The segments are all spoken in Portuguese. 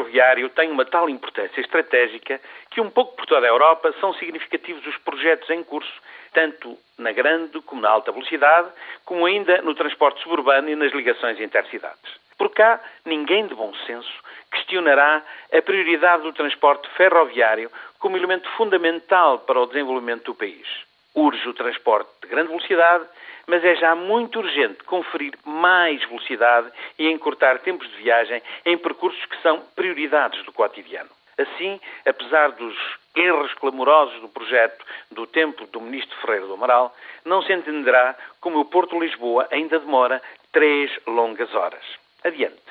ferroviário tem uma tal importância estratégica que, um pouco por toda a Europa, são significativos os projetos em curso, tanto na grande como na alta velocidade, como ainda no transporte suburbano e nas ligações intercidades. Por cá, ninguém de bom senso questionará a prioridade do transporte ferroviário como elemento fundamental para o desenvolvimento do país. Urge o transporte de grande velocidade, mas é já muito urgente conferir mais velocidade e encurtar tempos de viagem em percursos que são prioridades do cotidiano. Assim, apesar dos erros clamorosos do projeto do tempo do ministro Ferreira do Amaral, não se entenderá como o Porto Lisboa ainda demora três longas horas. Adiante.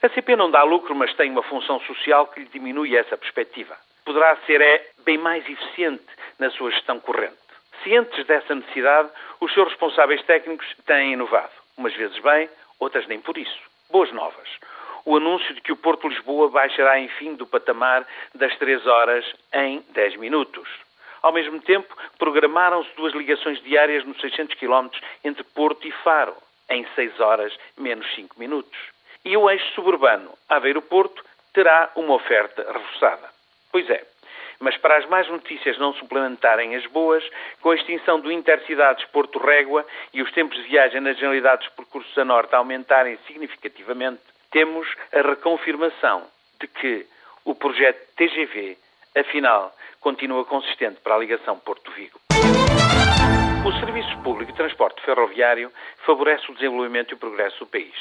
A CP não dá lucro, mas tem uma função social que lhe diminui essa perspectiva. Poderá ser é, bem mais eficiente na sua gestão corrente. Cientes dessa necessidade, os seus responsáveis técnicos têm inovado. Umas vezes bem, outras nem por isso. Boas novas. O anúncio de que o Porto Lisboa baixará, enfim, do patamar das 3 horas em 10 minutos. Ao mesmo tempo, programaram-se duas ligações diárias nos 600 km entre Porto e Faro, em 6 horas menos 5 minutos. E o eixo suburbano Aveiro-Porto terá uma oferta reforçada. Pois é, mas para as más notícias não suplementarem as boas, com a extinção do Intercidades Porto Régua e os tempos de viagem nas generalidades dos percursos a norte aumentarem significativamente, temos a reconfirmação de que o projeto TGV, afinal, continua consistente para a ligação Porto-Vigo. O Serviço Público de Transporte Ferroviário favorece o desenvolvimento e o progresso do país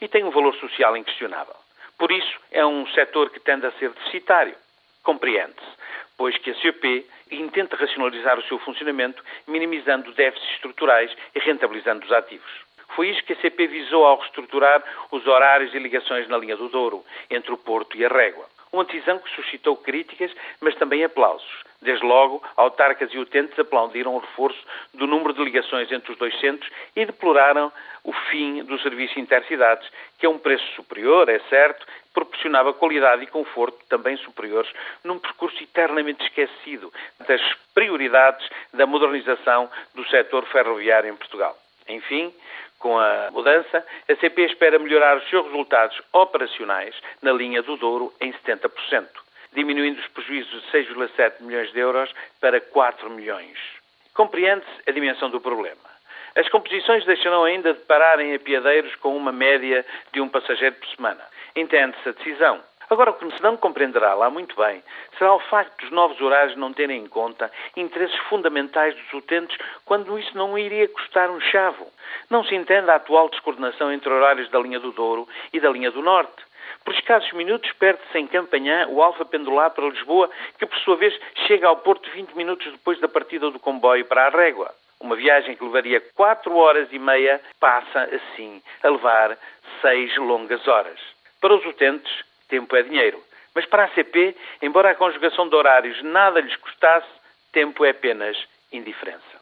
e tem um valor social inquestionável. Por isso, é um setor que tende a ser deficitário. Compreende-se pois que a CEP intenta racionalizar o seu funcionamento, minimizando déficits estruturais e rentabilizando os ativos. Foi isso que a CP visou ao reestruturar os horários e ligações na linha do Douro, entre o Porto e a Régua. Uma decisão que suscitou críticas, mas também aplausos. Desde logo, autarcas e utentes aplaudiram o reforço do número de ligações entre os dois centros e deploraram o fim do serviço intercidades, que a um preço superior, é certo, proporcionava qualidade e conforto também superiores num percurso eternamente esquecido das prioridades da modernização do setor ferroviário em Portugal. Enfim, com a mudança, a CP espera melhorar os seus resultados operacionais na linha do Douro em 70%, diminuindo os prejuízos de 6,7 milhões de euros para 4 milhões. Compreende-se a dimensão do problema. As composições deixarão ainda de parar em apiadeiros com uma média de um passageiro por semana. Entende-se a decisão. Agora, o que se não compreenderá lá muito bem será o facto dos novos horários não terem em conta interesses fundamentais dos utentes quando isso não iria custar um chavo. Não se entende a atual descoordenação entre horários da linha do Douro e da linha do Norte. Por escassos minutos perde-se em Campanhã o Alfa Pendular para Lisboa, que por sua vez chega ao Porto 20 minutos depois da partida do comboio para a Régua. Uma viagem que levaria 4 horas e meia passa, assim, a levar 6 longas horas. Para os utentes, tempo é dinheiro. Mas para a CP, embora a conjugação de horários nada lhes custasse, tempo é apenas indiferença.